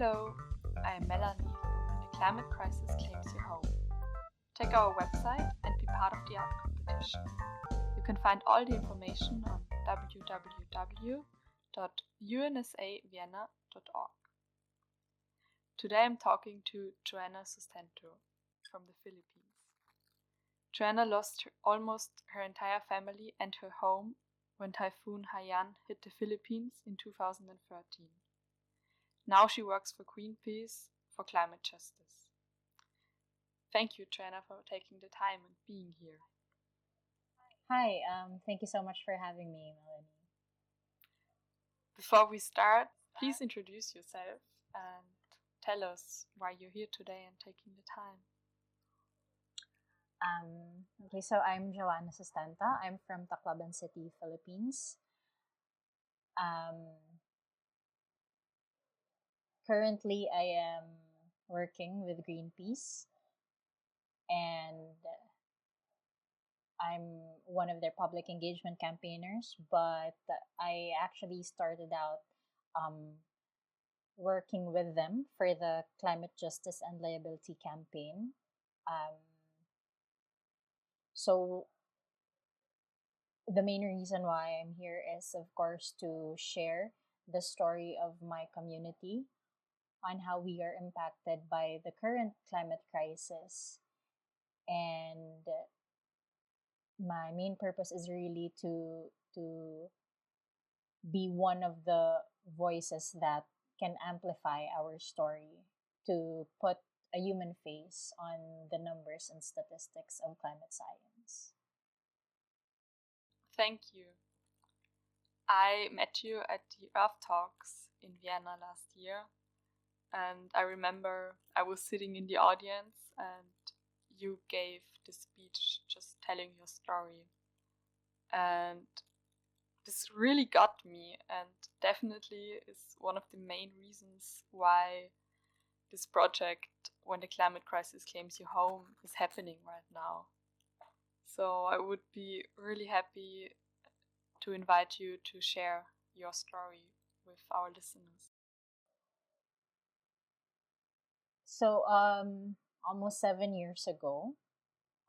Hello, I am Melanie from the Climate Crisis Claims Your Home. Check our website and be part of the art competition. You can find all the information on www.unsavienna.org. Today I'm talking to Joanna Sustento from the Philippines. Joanna lost her, almost her entire family and her home when Typhoon Haiyan hit the Philippines in 2013. Now she works for Greenpeace for climate justice. Thank you, Joanna, for taking the time and being here. Hi, um, thank you so much for having me, Melanie. Before we start, please introduce yourself and tell us why you're here today and taking the time. Um, okay, so I'm Joanna Sustento. I'm from Tacloban City, Philippines. Um, currently, I am working with Greenpeace and I'm one of their public engagement campaigners, but I actually started out um, working with them for the climate justice and liability campaign. Um, so the main reason why I'm here is, of course, to share the story of my community on how we are impacted by the current climate crisis. And my main purpose is really to to be one of the voices that can amplify our story to put a human face on the numbers and statistics of climate science. Thank you. I met you at the Earth Talks in Vienna last year, and I remember I was sitting in the audience and you gave the speech just telling your story. And this really got me, and definitely is one of the main reasons why this project, When the Climate Crisis Claims You Home, is happening right now. So I would be really happy to invite you to share your story with our listeners. So, um, almost seven years ago,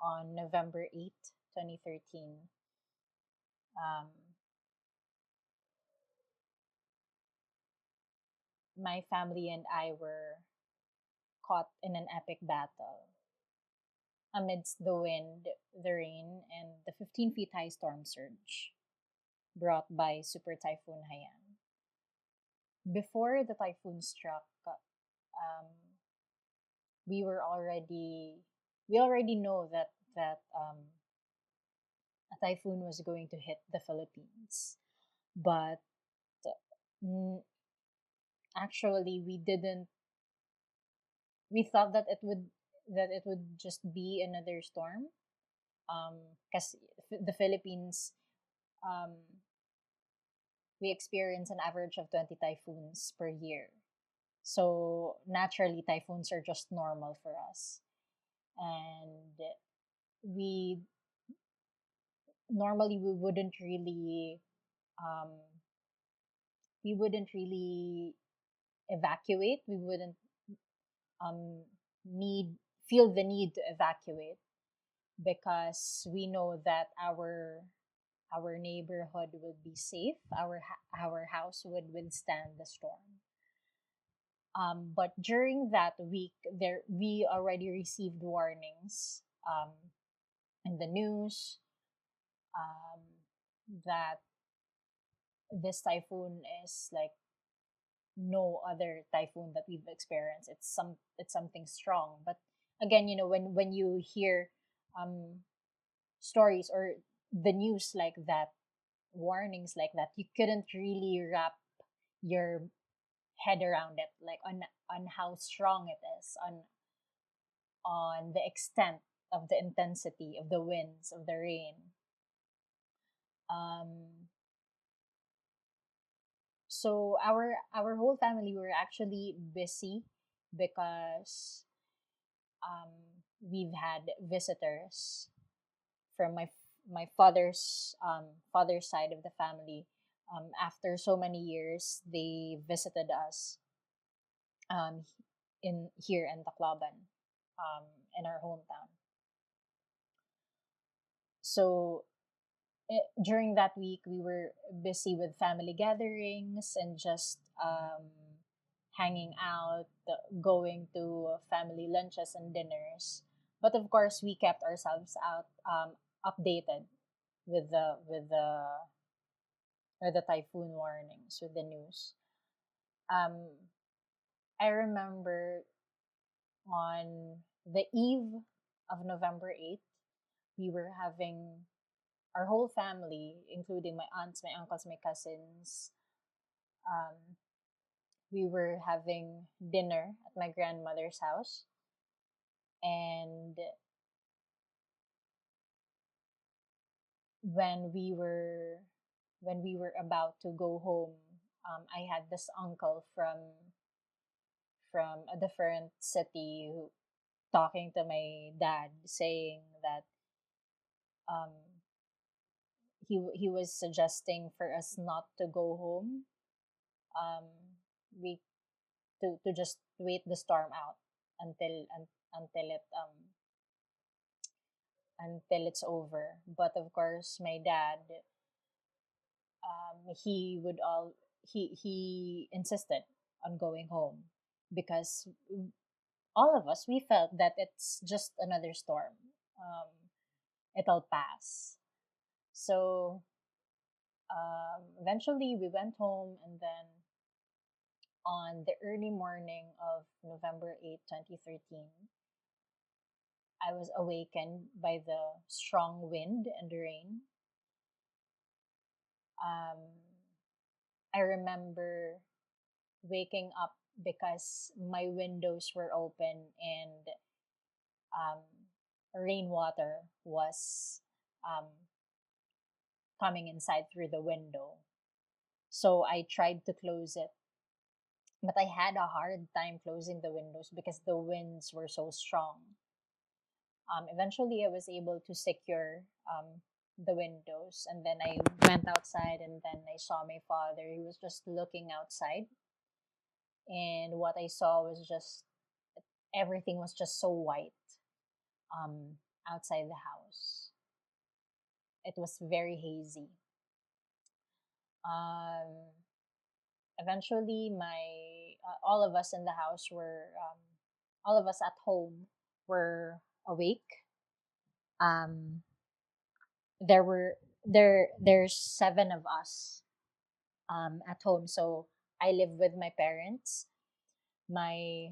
on November 8, 2013, um, my family and I were caught in an epic battle. Amidst the wind, the rain, and the 15 feet high storm surge brought by Super Typhoon Haiyan. Before the typhoon struck, um, we were already we already know that that um, a typhoon was going to hit the Philippines, but mm, actually we didn't. We thought that it would that it would just be another storm, because um, the Philippines, um, we experience an average of twenty typhoons per year. So naturally, typhoons are just normal for us. And we normally we wouldn't really um, we wouldn't really evacuate. We wouldn't um, need feel the need to evacuate because we know that our our neighborhood would be safe. Our our house would withstand the storm. Um, but during that week, there we already received warnings um, in the news um, that this typhoon is like no other typhoon that we've experienced. It's some it's something strong. But again, you know, when when you hear um, stories or the news like that, warnings like that, you couldn't really wrap your head around it like on on how strong it is on on the extent of the intensity of the winds of the rain. Um so our our whole family were actually busy because um we've had visitors from my my father's um father's side of the family um, after so many years, they visited us. um, in here in Tacloban, um, in our hometown. So it, during that week, we were busy with family gatherings and just um, hanging out, going to family lunches and dinners. But of course, we kept ourselves out um, updated with the with the with the typhoon warnings with the news. Um, I remember on the eve of November 8th, we were having our whole family, including my aunts, my uncles, my cousins, um, we were having dinner at my grandmother's house. And when we were when we were about to go home, um, I had this uncle from from a different city who, talking to my dad, saying that um, he he was suggesting for us not to go home. Um, we to to just wait the storm out until un, until it um until it's over. But of course, my dad, um, he would all he he insisted on going home because all of us we felt that it's just another storm. Um, it'll pass. So um, eventually we went home and then on the early morning of November 8, 2013, I was awakened by the strong wind and rain. Um, I remember waking up because my windows were open and um, rainwater was um, coming inside through the window. So I tried to close it, but I had a hard time closing the windows because the winds were so strong. Um, eventually, I was able to secure um, the windows, and then I went outside, and then I saw my father. He was just looking outside, and what I saw was just everything was just so white um, outside the house. It was very hazy. Um, eventually, my uh, all of us in the house were um, all of us at home were awake. Um, there were there there's seven of us um, at home, so I live with my parents, my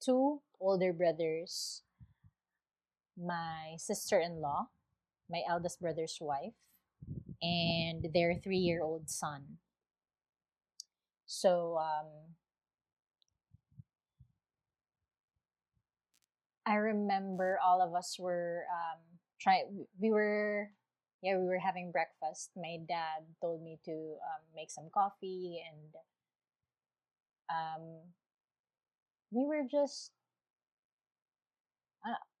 two older brothers, my sister in law, my eldest brother's wife, and their three year old son. So, um, I remember all of us were um, trying, we were, yeah, we were having breakfast. My dad told me to um, make some coffee and um, we were just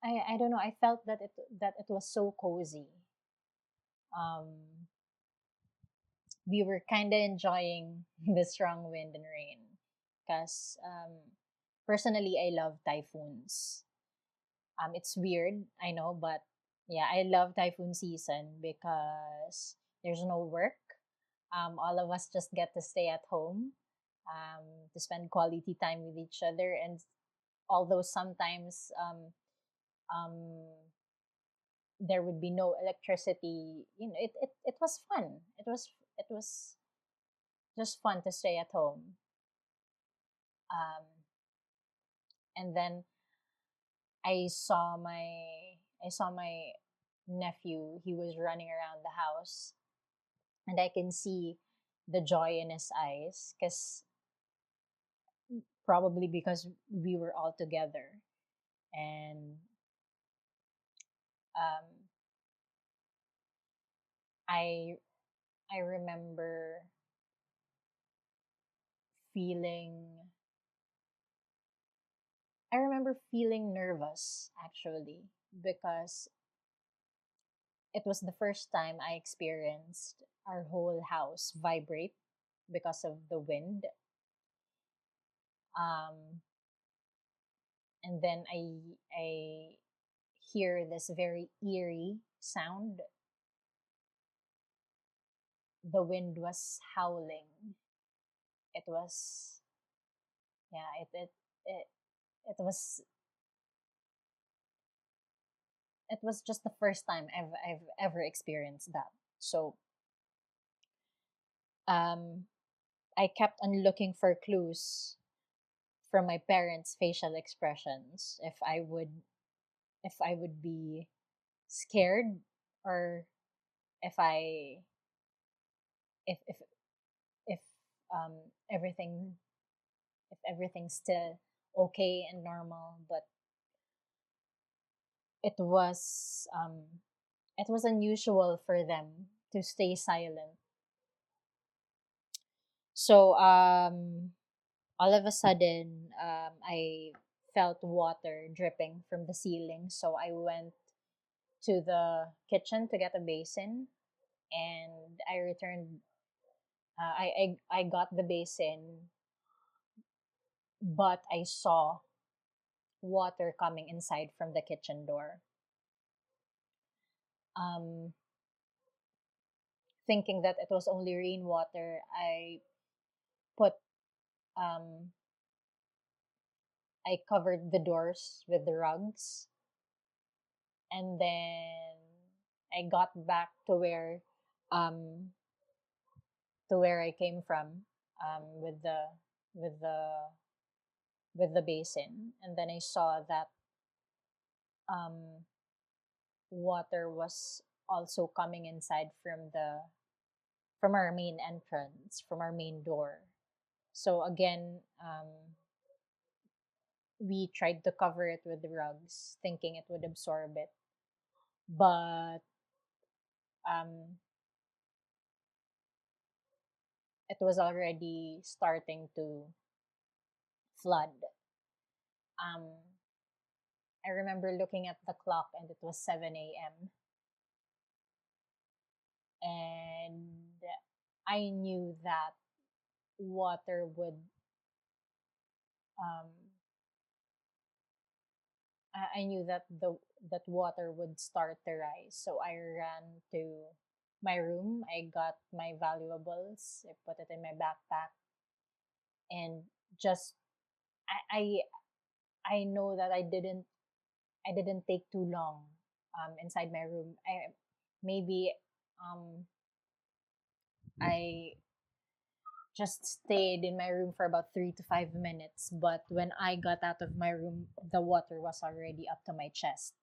I I don't know. I felt that it that it was so cozy. Um, we were kind of enjoying the strong wind and rain, because um, personally I love typhoons. Um, it's weird, I know, but yeah, I love typhoon season because there's no work. Um, all of us just get to stay at home, um, to spend quality time with each other, and although sometimes um, um, there would be no electricity. You know, it, it, it was fun. It was it was just fun to stay at home. Um, and then I saw my I saw my nephew. He was running around the house, and I can see the joy in his eyes because probably because we were all together and um, I I remember feeling I remember feeling nervous actually because it was the first time I experienced our whole house vibrate because of the wind. Um, and then I I hear this very eerie sound. The wind was howling. It was yeah, it it it, it was it was just the first time I've I've ever experienced that. So um I kept on looking for clues from my parents' facial expressions if I would if I would be scared or if I if if if um everything if everything's still okay and normal but it was um it was unusual for them to stay silent. So um all of a sudden um I felt water dripping from the ceiling so I went to the kitchen to get a basin and I returned uh, I, I I got the basin but I saw water coming inside from the kitchen door. Um, thinking that it was only rainwater, I put um, I covered the doors with the rugs, and then I got back to where um, to where I came from um, with the with the with the basin and then i saw that um, water was also coming inside from the from our main entrance from our main door. So again um, we tried to cover it with the rugs thinking it would absorb it. But um, it was already starting to flood. Um, I remember looking at the clock and it was 7 a.m. And I knew that water would um, I, I knew that the that water would start to rise. So I ran to my room. I got my valuables. I put it in my backpack and just I, I know that I didn't I didn't take too long um, inside my room. I maybe um, I just stayed in my room for about three to five minutes. But when I got out of my room, the water was already up to my chest.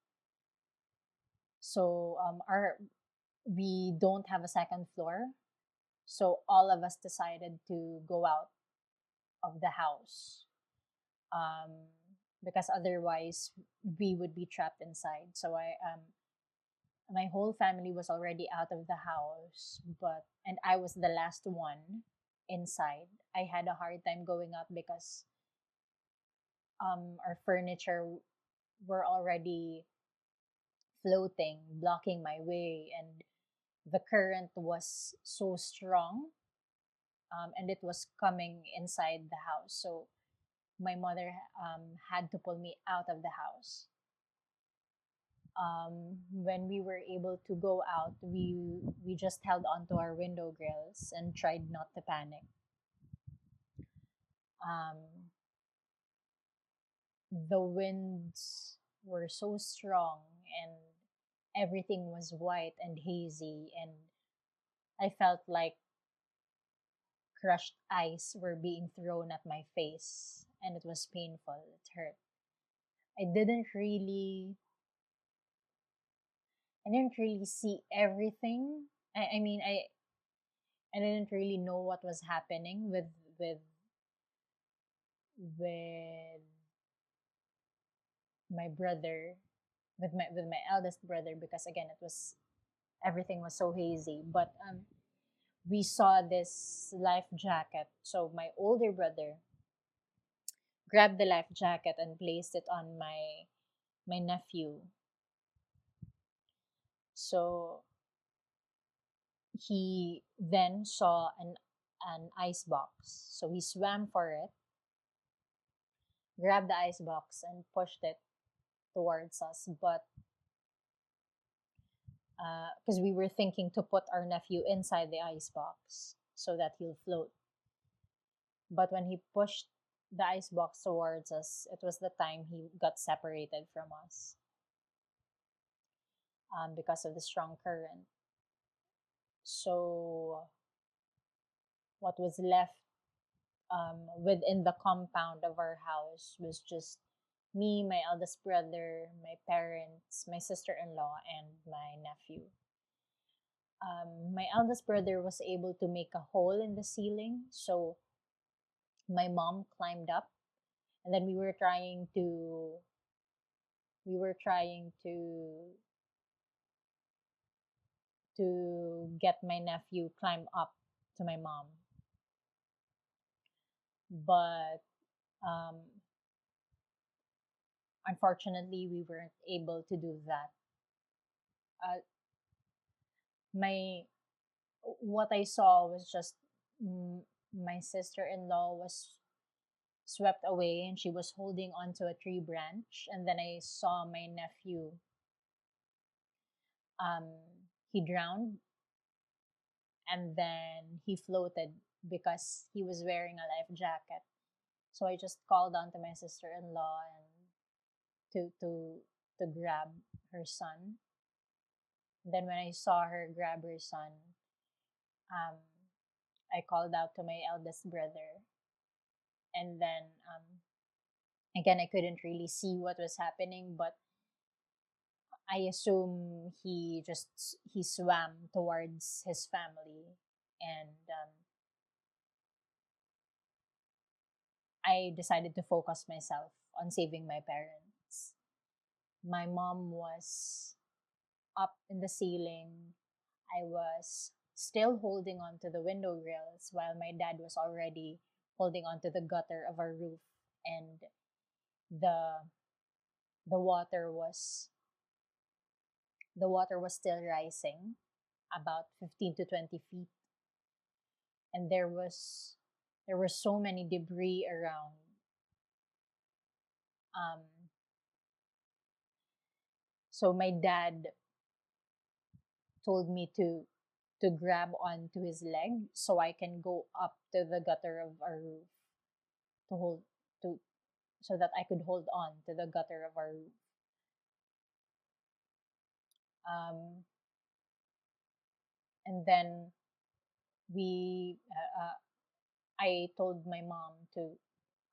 So um, our we don't have a second floor, so all of us decided to go out of the house um, because otherwise we would be trapped inside. So I um, my whole family was already out of the house, but and I was the last one inside. I had a hard time going out because um, our furniture were already floating, blocking my way, and the current was so strong, um, and it was coming inside the house. So my mother um, had to pull me out of the house. Um, when we were able to go out, we we just held onto our window grills and tried not to panic. Um, the winds were so strong and everything was white and hazy and I felt like crushed ice were being thrown at my face and it was painful. It hurt. I didn't really I didn't really see everything. I, I mean I I didn't really know what was happening with with with my brother with my with my eldest brother because again it was everything was so hazy but um we saw this life jacket so my older brother grabbed the life jacket and placed it on my my nephew. So he then saw an an ice box. So he swam for it. grabbed the ice box and pushed it towards us, but because uh, we were thinking to put our nephew inside the ice box so that he'll float. But when he pushed the ice box towards us, it was the time he got separated from us um, because of the strong current. So, what was left um, within the compound of our house was just me, my eldest brother, my parents, my sister in law, and my nephew. Um, my eldest brother was able to make a hole in the ceiling, so my mom climbed up, and then we were trying to we were trying to to get my nephew climb up to my mom. But um, unfortunately we weren't able to do that. Uh, my what i saw was just mm, my sister-in-law was swept away and she was holding onto a tree branch and then i saw my nephew um he drowned and then he floated because he was wearing a life jacket so i just called on to my sister-in-law and to to to grab her son. Then when I saw her grab her son, um, I called out to my eldest brother, and then um, again I couldn't really see what was happening, but I assume he just he swam towards his family, and um, I decided to focus myself on saving my parents my mom was up in the ceiling. I was still holding on to the window grills while my dad was already holding on to the gutter of our roof and the the water was the water was still rising about 15 to 20 feet. And there was there were so many debris around um so my dad told me to to grab onto his leg so I can go up to the gutter of our roof to hold to so that I could hold on to the gutter of our roof. Um, and then we uh, uh, I told my mom to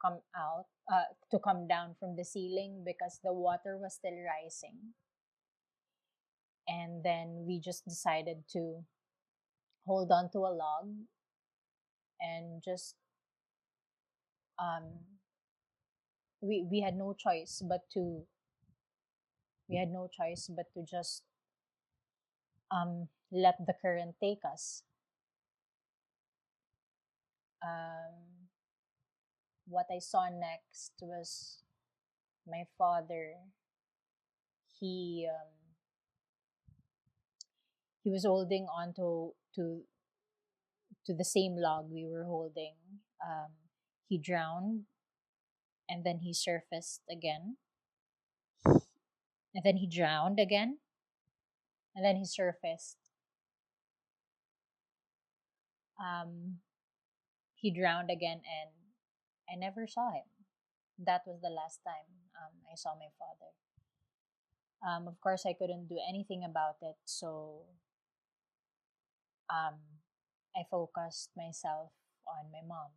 come out uh, to come down from the ceiling because the water was still rising and then we just decided to hold on to a log and just um we we had no choice but to we had no choice but to just um let the current take us. Um what i saw next was my father. He um, he was holding on to to to the same log we were holding. Um, he drowned, and then he surfaced again, and then he drowned again, and then he surfaced. Um, he drowned again, and I never saw him. That was the last time um, I saw my father. Um, of course, I couldn't do anything about it, so um, I focused myself on my mom.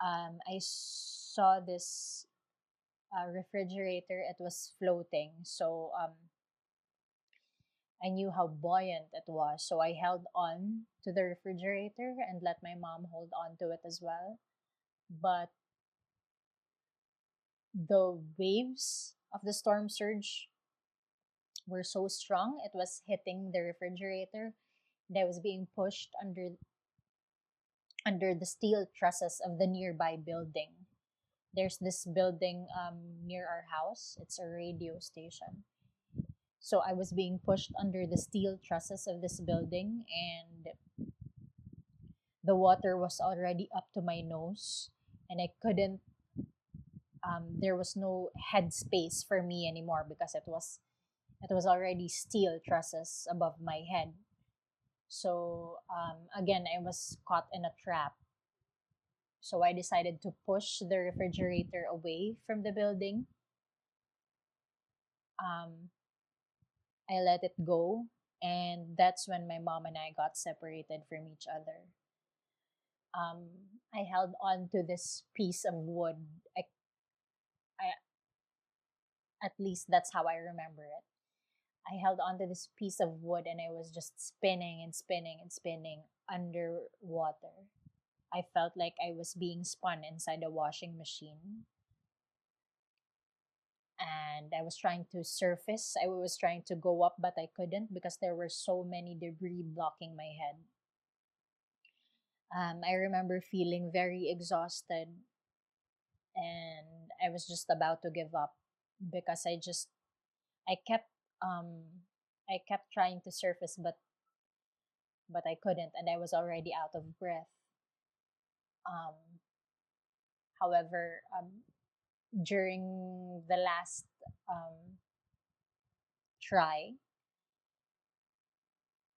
Um, I saw this uh, refrigerator. It was floating, so um, I knew how buoyant it was. So I held on to the refrigerator and let my mom hold on to it as well. But the waves of the storm surge were so strong it was hitting the refrigerator that was being pushed under under the steel trusses of the nearby building there's this building um, near our house it's a radio station so i was being pushed under the steel trusses of this building and the water was already up to my nose and I couldn't. Um, there was no head space for me anymore because it was it was already steel trusses above my head. So um, again, I was caught in a trap. So I decided to push the refrigerator away from the building. Um, I let it go, and that's when my mom and I got separated from each other. Um, I held on to this piece of wood. I, I, at least that's how I remember it. I held onto this piece of wood and I was just spinning and spinning and spinning underwater. I felt like I was being spun inside a washing machine. And I was trying to surface. I was trying to go up, but I couldn't because there were so many debris blocking my head. Um, I remember feeling very exhausted and I was just about to give up because I just I kept um I kept trying to surface but but I couldn't and I was already out of breath. Um however um during the last um try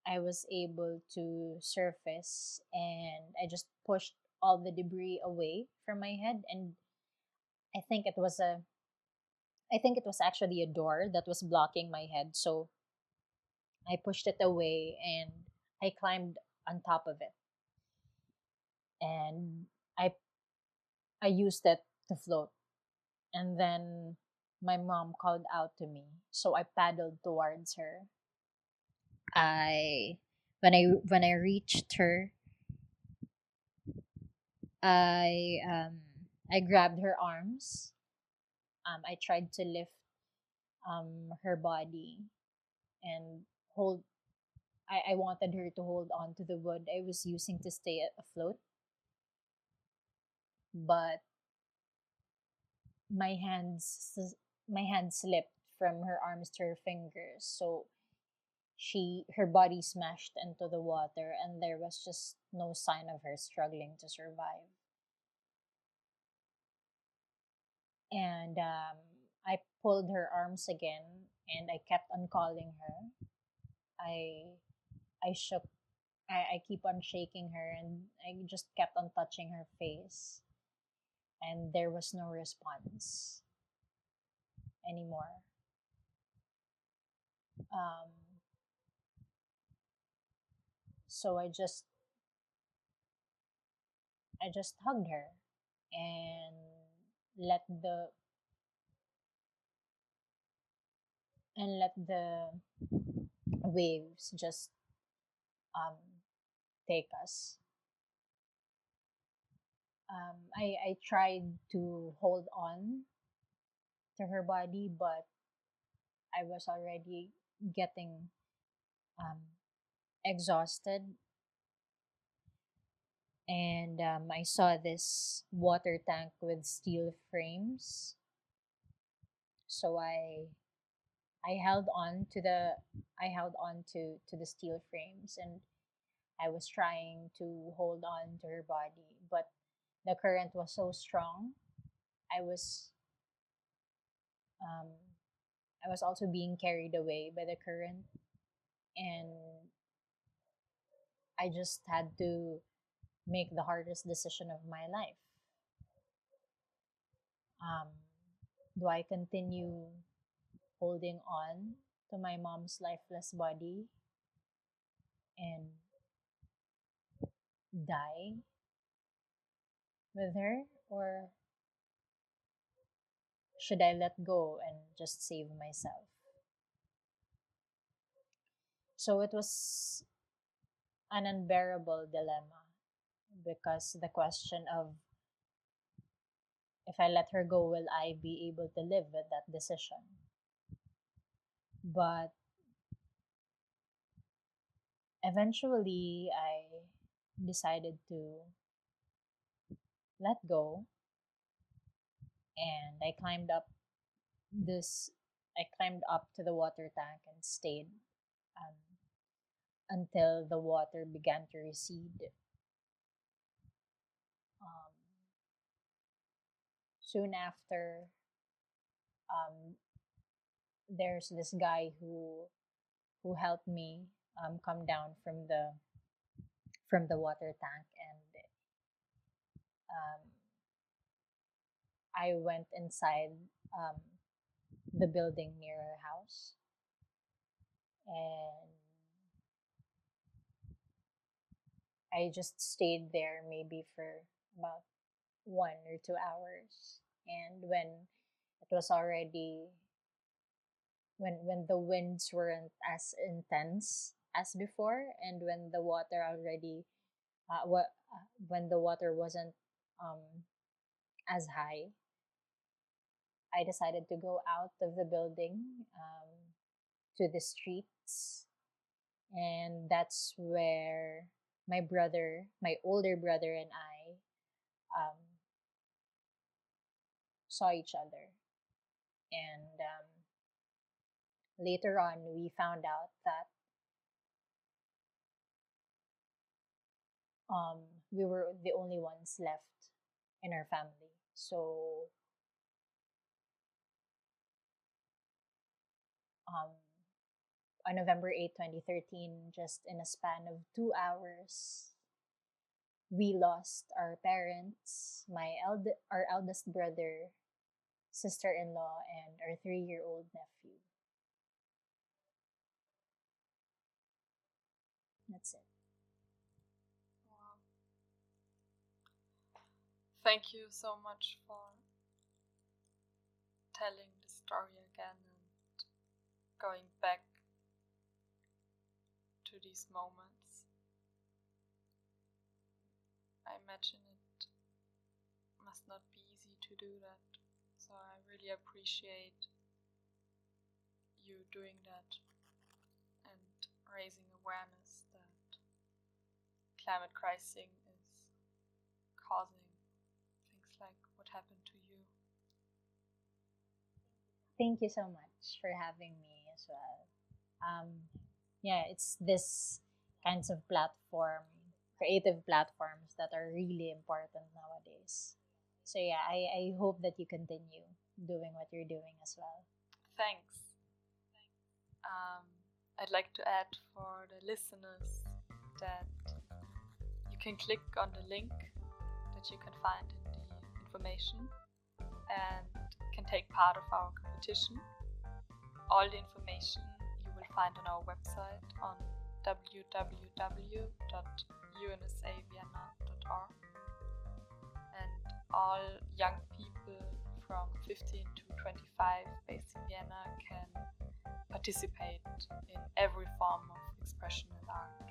I was able to surface and I just pushed all the debris away from my head and I think it was a I think it was actually a door that was blocking my head so I pushed it away and I climbed on top of it and I I used it to float and then my mom called out to me so I paddled towards her I when I when I reached her, I um I grabbed her arms. Um, I tried to lift um her body and hold. I, I wanted her to hold on to the wood I was using to stay afloat, but my hands my hand slipped from her arms to her fingers, so she her body smashed into the water and there was just no sign of her struggling to survive and um, i pulled her arms again and i kept on calling her. I i shook I, I keep on shaking her and i just kept on touching her face and there was no response anymore. Um, so I just I just hugged her and let the and let the waves just um take us. Um, I I tried to hold on to her body, but I was already getting um, exhausted and um, I saw this water tank with steel frames. So I I held on to the I held on to to the steel frames and I was trying to hold on to her body, but the current was so strong. I was um, I was also being carried away by the current and I just had to make the hardest decision of my life. Um, do I continue holding on to my mom's lifeless body and die with her, or should I let go and just save myself? So it was an unbearable dilemma because the question of if I let her go, will I be able to live with that decision? But eventually, I decided to let go and I climbed up this I climbed up to the water tank and stayed um, until the water began to recede. Soon after, um, there's this guy who who helped me um, come down from the from the water tank and um, I went inside um, the building near our house. And I just stayed there maybe for about one or two hours. And when it was already when when the winds weren't as intense as before, and when the water already uh, what uh, when the water wasn't um, as high, I decided to go out of the building um, to the streets, and that's where my brother, my older brother, and I um, saw each other. And um, later on, we found out that um, we were the only ones left in our family. So, um, on November 8, 2013, just in a span of two hours, we lost our parents, my eld- our eldest brother, sister-in-law, and our three-year-old nephew. That's it. Wow. Thank you so much for telling the story again and going back to these moments. I imagine it must not be easy to do that, so I really appreciate you doing that and raising awareness that climate crisis is causing things like what happened to you. Thank you so much for having me as well. Um, yeah, it's this kinds of platform, creative platforms that are really important nowadays. So yeah, I, I hope that you continue doing what you're doing as well. Thanks. Um, I'd like to add for the listeners that you can click on the link that you can find in the information and can take part of our competition. All the information you will find on our website on www.unsavienna.org all young people from 15 to 25 based in Vienna can participate in every form of expression and art.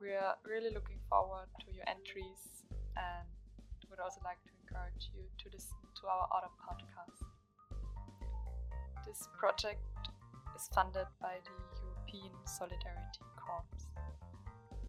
We are really looking forward to your entries and would also like to encourage you to listen to our other podcast. This project is funded by the European Solidarity Corps.